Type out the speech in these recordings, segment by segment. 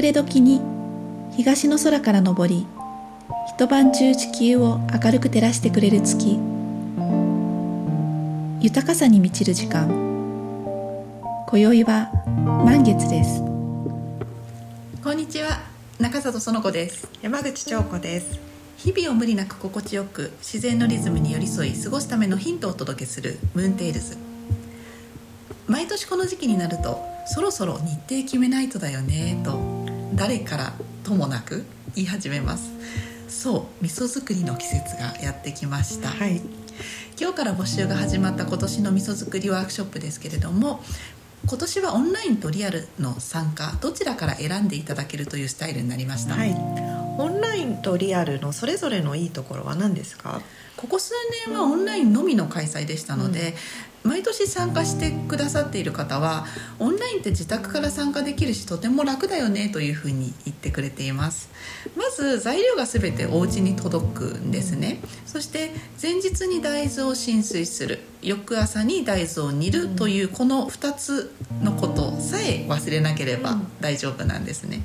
暮れ時に東の空から昇り一晩中地球を明るく照らしてくれる月。豊かさに満ちる時間。今宵は満月です。こんにちは。中里園子です。山口彫子です。日々を無理なく心地よく自然のリズムに寄り添い過ごすためのヒントをお届けするムーンテイルズ。毎年この時期になるとそろそろ日程決めないとだよねと誰からともなく言い始めます。そう味噌作りの季節がやってきました、はい。今日から募集が始まった今年の味噌作りワークショップですけれども今年はオンラインとリアルの参加どちらから選んでいただけるというスタイルになりました、はいオンラインとリアルのそれぞれのいいところは何ですか？ここ数年はオンラインのみの開催でしたので、毎年参加してくださっている方はオンラインって自宅から参加できるしとても楽だよねというふうに言ってくれています。まず材料が全てお家に届くんですね。そして前日に大豆を浸水する翌朝に大豆を煮るというこの2つのことさえ忘れなければ大丈夫なんですね、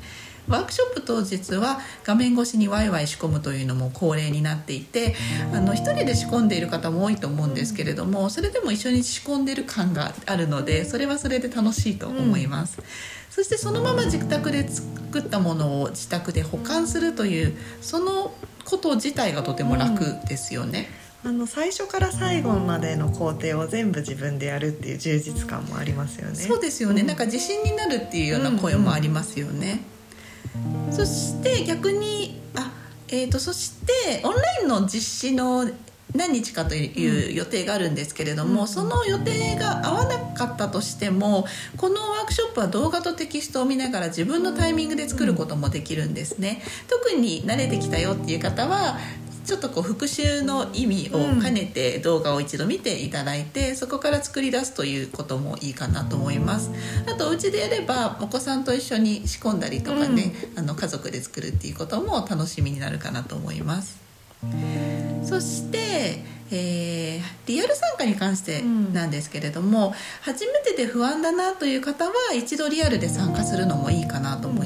ワークショップ当日は画面越しにワイワイ仕込むというのも恒例になっていてあの一人で仕込んでいる方も多いと思うんですけれどもそれでも一緒に仕込んでる感があるのでそれはそれで楽しいと思います、そしてそのまま自宅で作ったものを自宅で保管するというそのこと自体がとても楽ですよね、あの最初から最後までの工程を全部自分でやるっていう充実感もありますよね。そうですよね、なんか自信になるっていうような声もありますよね、そして逆にあ、えー、とそしてオンラインの実施の何日かという予定があるんですけれども、その予定が合わなかったとしてもこのワークショップは動画とテキストを見ながら自分のタイミングで作ることもできるんですね。特に慣れてきたよっていう方はちょっとこう復習の意味を兼ねて動画を一度見ていただいて、そこから作り出すということもいいかなと思います。あとお家でやればお子さんと一緒に仕込んだりとかね、あの家族で作るっていうことも楽しみになるかなと思います。そして、えーリアル参加に関してなんですけれども、初めてで不安だなという方は一度リアルで参加するのもいいかなと思います、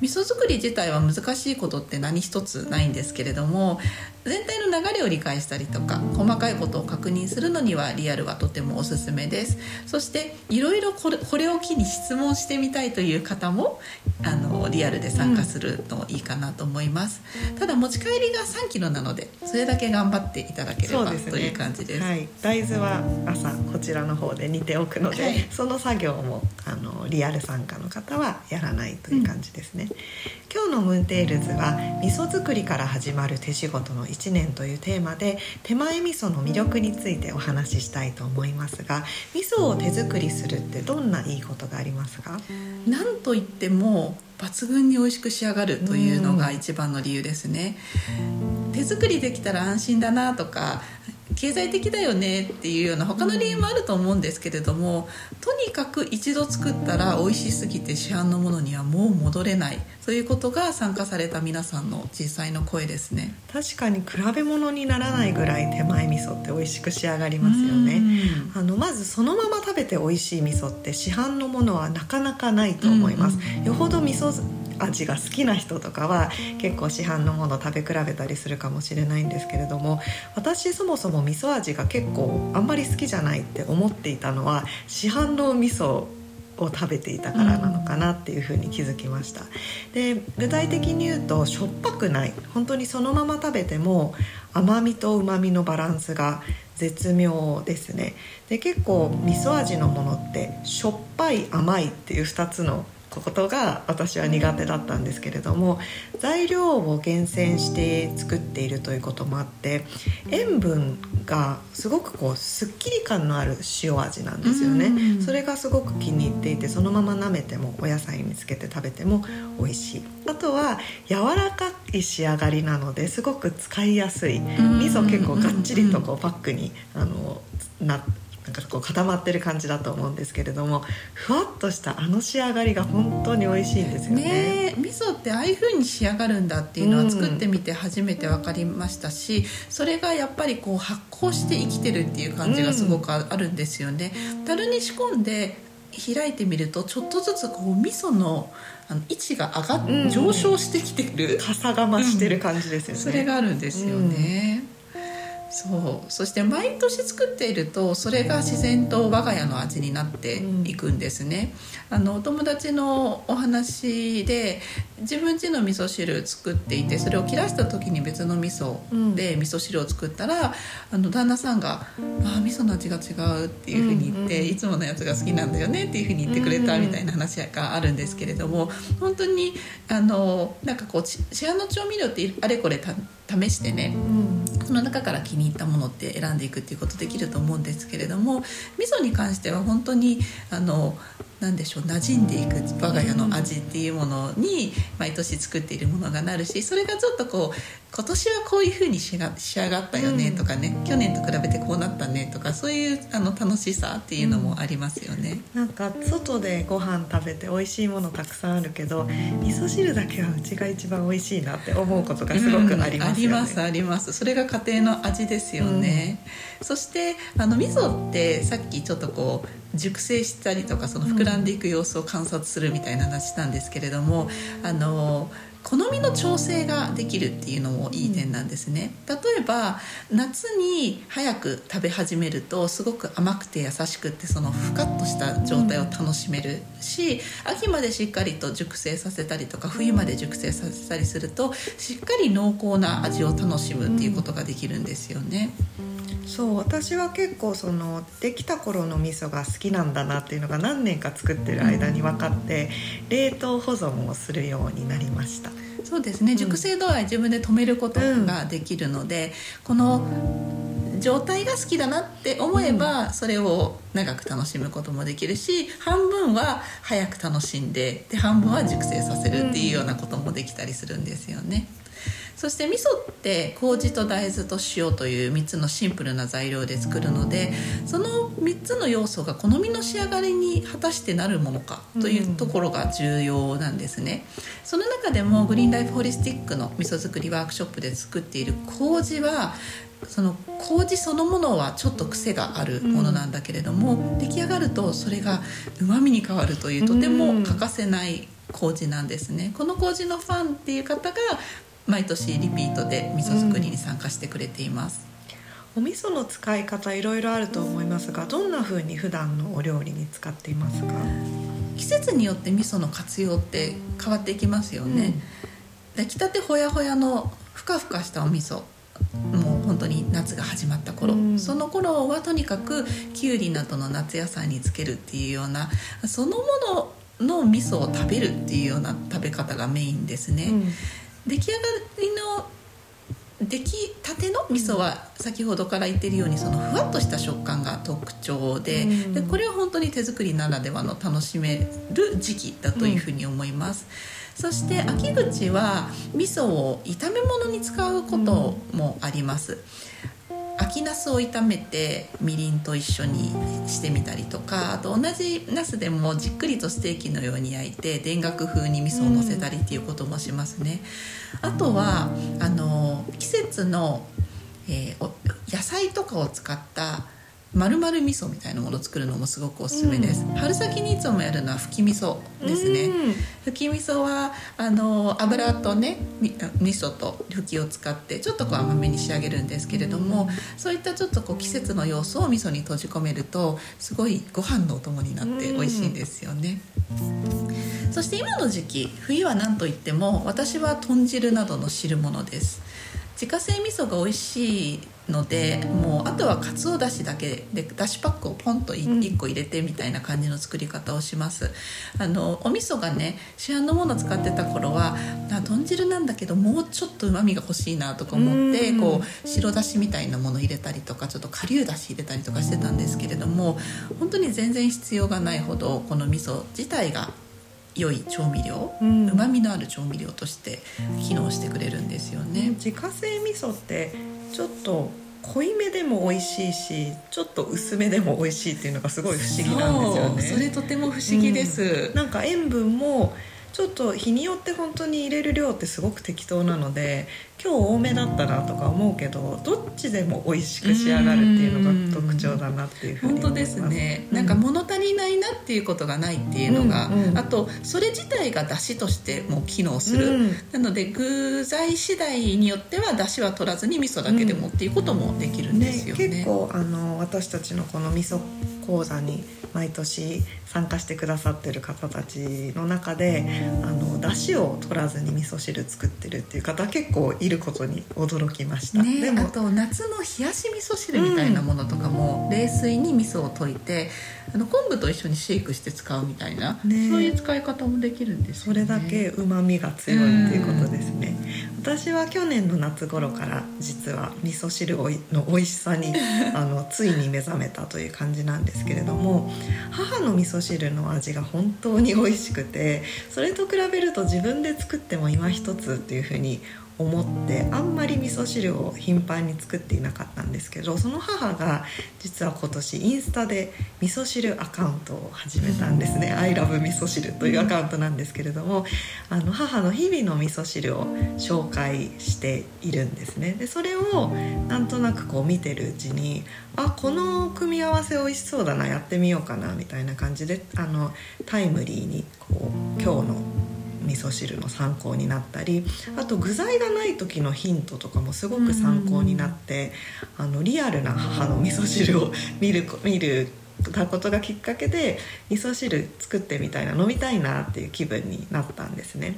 味噌作り自体は難しいことって何一つないんですけれども全体の流れを理解したりとか細かいことを確認するのにはリアルはとてもおすすめです。そしていろいろこれこれを機に質問してみたいという方もあのリアルで参加するのいいかなと思います、ただ持ち帰りが3キロなのでそれだけ頑張っていただければ、ね。という感じです、はい、大豆は朝こちらの方で煮ておくので、はい。その作業もあのリアル参加の方はやらないという感じですね、今日のムーンテイルズは味噌作りから始まる手仕事の1年というテーマで手前味噌の魅力についてお話ししたいと思いますが味噌を手作りするってどんないいことがありますか？なんといっても抜群に美味しく仕上がるというのが一番の理由ですね、手作りできたら安心だなとか経済的だよねっていうような他の理由もあると思うんですけれどもとにかく一度作ったら美味しすぎて市販のものにはもう戻れない。ということが参加された皆さんの実際の声ですね。確かに比べ物にならないぐらい手前味噌って美味しく仕上がりますよね。あのまずそのまま食べて美味しい味噌って市販のものはなかなかないと思います、よほど味噌味が好きな人とかは結構市販のもの食べ比べたりするかもしれないんですけれども私そもそも味噌味が結構あんまり好きじゃないって思っていたのは市販の味噌を食べていたからなのかなっていうふうに気づきました。で具体的に言うとしょっぱくない本当にそのまま食べても甘みとうまみのバランスが絶妙ですね。で結構味噌味のものってしょっぱい甘いっていう2つのことが私は苦手だったんですけれども材料を厳選して作っているということもあって塩分がすごくこうすっきり感のある塩味なんですよね。うん。それがすごく気に入っていてそのまま舐めてもお野菜につけて食べても美味しい。あとは柔らかい仕上がりなのですごく使いやすい。ん。味噌結構がっちりとこうパックにあのななんかこう固まってる感じだと思うんですけれどもふわっとしたあの仕上がりが本当に美味しいんですよね。ねえ味噌ってああいう風に仕上がるんだっていうのうんは作ってみて初めて分かりましたし、それがやっぱりこう発酵して生きてるっていう感じがすごくああるんですよね。樽に仕込んで開いてみるとちょっとずつこう味噌のあの位置が上がっ、うん上昇してきてる傘が増してる感じですよね、それがあるんですよね。そう。そして毎年作っているとそれが自然と我が家の味になっていくんですね。あのお友達のお話で自分家の味噌汁作っていてそれを切らした時に別の味噌で味噌汁を作ったら、あの旦那さんが「あ味噌の味が違う」っていうふうに言って、うんうんいつものやつが好きなんだよねっていうふうに言ってくれたみたいな話があるんですけれども本当にあのなんかこうち市販の調味料ってあれこれた試してねうん。その中から気に入ったものって選んでいくっていうことできると思うんですけれども味噌に関しては本当にあの何でしょう馴染んでいく我が家の味っていうものに毎年作っているものがなるしそれがちょっとこう今年はこういうふうに仕上がったよねとかね、去年と比べてこうなったねとかそういうあの楽しさっていうのもありますよね。なんか外でご飯食べて美味しいものたくさんあるけど味噌汁だけはうちが一番美味しいなって思うことがすごくありますよね、うんありますあります。それが家庭の味ですよね、そしてあの味噌ってさっきちょっとこう熟成したりとかその膨らんでいく様子を観察するみたいな話したんですけれども、あの好みの調整ができるっていうのもいい点なんですね例えば夏に早く食べ始めるとすごく甘くて優しくってそのふかっとした状態を楽しめるし、秋までしっかりと熟成させたりとか冬まで熟成させたりするとしっかり濃厚な味を楽しむっていうことができるんですよね。そう私は結構そのできた頃の味噌が好きなんだなっていうのが何年か作ってる間に分かって冷凍保存をするようになりました。そうですね。ん。熟成度合い自分で止めることができるので、この状態が好きだなって思えば、それを長く楽しむこともできるし半分は早く楽しんでで半分は熟成させるっていうようなこともできたりするんですよね。そして味噌って麹と大豆と塩という3つのシンプルな材料で作るのでその3つの要素が好みの仕上がりに果たしてなるものかというところが重要なんですね。その中でもグリーンライフホリスティックの味噌作りワークショップで作っている麹はその麹そのものはちょっと癖があるものなんだけれども、出来上がるとそれがうまみに変わるというとても欠かせない麹なんですね。この麹のファンっていう方が毎年リピートで味噌作りに参加してくれています。お味噌の使い方いろいろあると思いますがどんな風に普段のお料理に使っていますか？季節によって味噌の活用って変わっていきますよね。出来たてほやほやのふかふかしたお味噌もう本当に夏が始まった頃、うん。その頃はとにかくきゅうりなどの夏野菜につけるっていうようなそのものの味噌を食べるっていうような食べ方がメインですね、うん出来上がりの出来たての味噌は先ほどから言ってるようにそのふわっとした食感が特徴で,、うん。でこれは本当に手作りならではの楽しめる時期だというふうに思います、そして秋口は味噌を炒め物に使うこともあります、秋ナスを炒めてみりんと一緒にしてみたりとかあと同じナスでもじっくりとステーキのように焼いて田楽風に味噌をのせたりっていうこともしますね、あとはあの季節の、えー野菜とかを使った丸々味噌みたいなものを作るのもすごくおすすめです、春先にいつもやるのは吹き味噌ですね、吹き味噌はあの油とねみ味噌と吹きを使ってちょっとこう甘めに仕上げるんですけれども、そういったちょっとこう季節の要素を味噌に閉じ込めるとすごいご飯のお供になって美味しいんですよね。そして今の時期冬は何といっても私は豚汁などの汁物です。自家製味噌が美味しいのでもうあとはかつおだしだけでだしパックをポンとうん。1個入れてみたいな感じの作り方をします。あのお味噌がね市販のものを使ってた頃はあ豚汁なんだけどもうちょっとうまみが欲しいなとか思ってうん。こう白だしみたいなもの入れたりとかちょっと顆粒だし入れたりとかしてたんですけれども本当に全然必要がないほどこの味噌自体が良い調味料うん。うまみのある調味料として機能してくれるんですよね。自家製味噌ってちょっと濃いめでも美味しいしちょっと薄めでも美味しいっていうのがすごい不思議なんですよねそれとても不思議です。なんか塩分もちょっと日によって本当に入れる量ってすごく適当なので今日多めだったなとか思うけどどっちでも美味しく仕上がるっていうのが特徴だなっていうふうに本当ですね、なんか物足りないなっていうことがないっていうのが、うんうん、あとそれ自体が出汁としても機能する、うん、なので具材次第によっては出汁は取らずに味噌だけでもっていうこともできるんですよね。ね結構あの私たちのこの味噌講座に毎年参加してくださってる方たちの中であの出汁を取らずに味噌汁作ってるっていう方結構いることに驚きました、ね、でもあと夏の冷やし味噌汁みたいなものとかも、冷水に味噌を溶いてあの昆布と一緒にシェイクして使うみたいな、ね、そういう使い方もできるんです、ね、それだけうまみが強いっていうことですね私は去年の夏頃から実は味噌汁の美味しさに あのついに目覚めたという感じなんですけれども母の味噌汁の味が本当に美味しくてそれと比べると自分で作っても今一つっていうふうに思ってあんまり味噌汁を頻繁に作っていなかったんですけどその母が実は今年インスタで味噌汁アカウントを始めたんですね「ILOVE 味噌汁」というアカウントなんですけれどもあの母の日々の味噌汁を紹介しているんですね。でそれをなんとなくこう見てるうちにあこの組み合わせ美味しそうだなやってみようかなみたいな感じであのタイムリーにこう今日の味噌汁の参考になったりあと具材がない時のヒントとかもすごく参考になって、あのリアルな母の味噌汁を見る見るたことがきっかけで味噌汁作ってみたいな飲みたいなっていう気分になったんですね。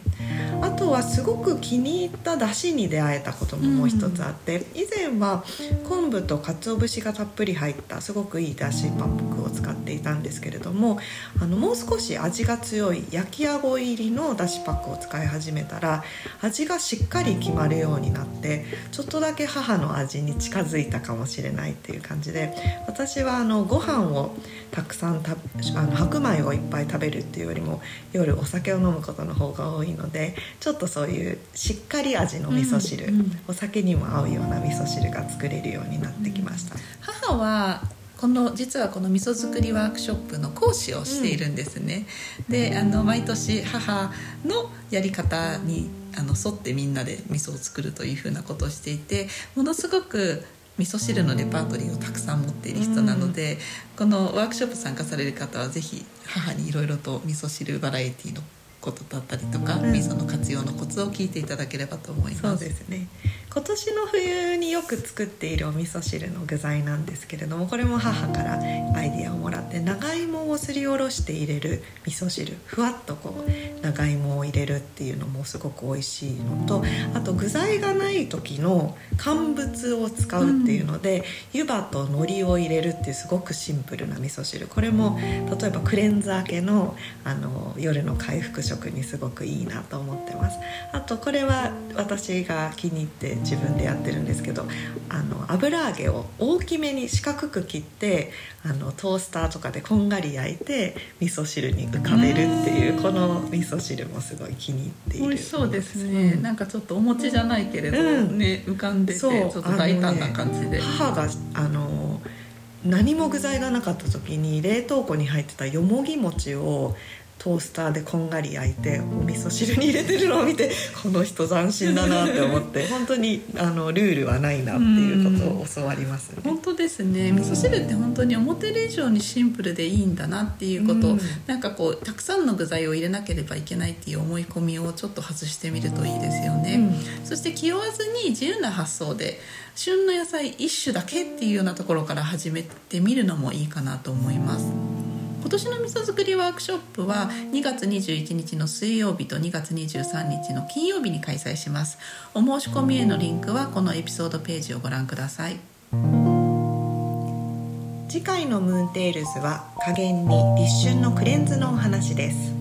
あとはすごく気に入った出汁に出会えたことももう一つあって、以前は昆布と鰹節がたっぷり入ったすごくいい出汁パックを使っていたんですけれどもあのもう少し味が強い焼きあご入りの出汁パックを使い始めたら味がしっかり決まるようになってちょっとだけ母の味に近づいたかもしれないっていう感じで私はあのご飯をたくさんたあの白米をいっぱい食べるっていうよりも夜お酒を飲むことの方が多いのでちょっとそういうしっかり味の味噌汁、うんうん、お酒にも合うような味噌汁が作れるようになってきました。母はこの実はこの味噌作りワークショップの講師をしているんですね。うん、であの毎年母のやり方にあの沿ってみんなで味噌を作るというふうなことをしていてものすごく味噌汁のレパートリーをたくさん持っている人なので、このワークショップ参加される方は是非母にいろいろと味噌汁バラエティーのことだったりとか、味噌の活用のコツを聞いていただければと思います。そうですね今年の冬によく作っているお味噌汁の具材なんですけれどもこれも母からアイディアをもらって長芋をすりおろして入れる味噌汁ふわっとこう長芋を入れるっていうのもすごく美味しいのとあと具材がない時の乾物を使うっていうので、湯葉と海苔を入れるっていうすごくシンプルな味噌汁。これも例えばクレンザー系のあの夜の回復食にすごくいいなと思ってます。あとこれは私が気に入って自分でやってるんですけどあの油揚げを大きめに四角く切ってあのトースターとかでこんがり焼いて味噌汁に浮かべるっていうこの味噌汁もすごい気に入っている美味しそうですね、うん、なんかちょっとお餅じゃないけれど、うん、ね浮かんでてちょっと大胆な感じで、ね、母があの何も具材がなかった時に冷凍庫に入ってたよもぎ餅をトースターでこんがり焼いてお味噌汁に入れてるのを見てこの人斬新だなって思って 本当にあのルールはないなっていうことを教わります、ね、本当ですね。味噌汁って本当に思ってる以上にシンプルでいいんだなっていうこと、うん、なんかこうたくさんの具材を入れなければいけないっていう思い込みをちょっと外してみるといいですよね、うん、そして気負わずに自由な発想で旬の野菜一種だけっていうようなところから始めてみるのもいいかなと思います今年の味噌作りワークショップは2月21日の水曜日と2月23日の金曜日に開催します。お申し込みへのリンクはこのエピソードページをご覧ください。次回のムーンテールズは加減に立春のクレンズのお話です。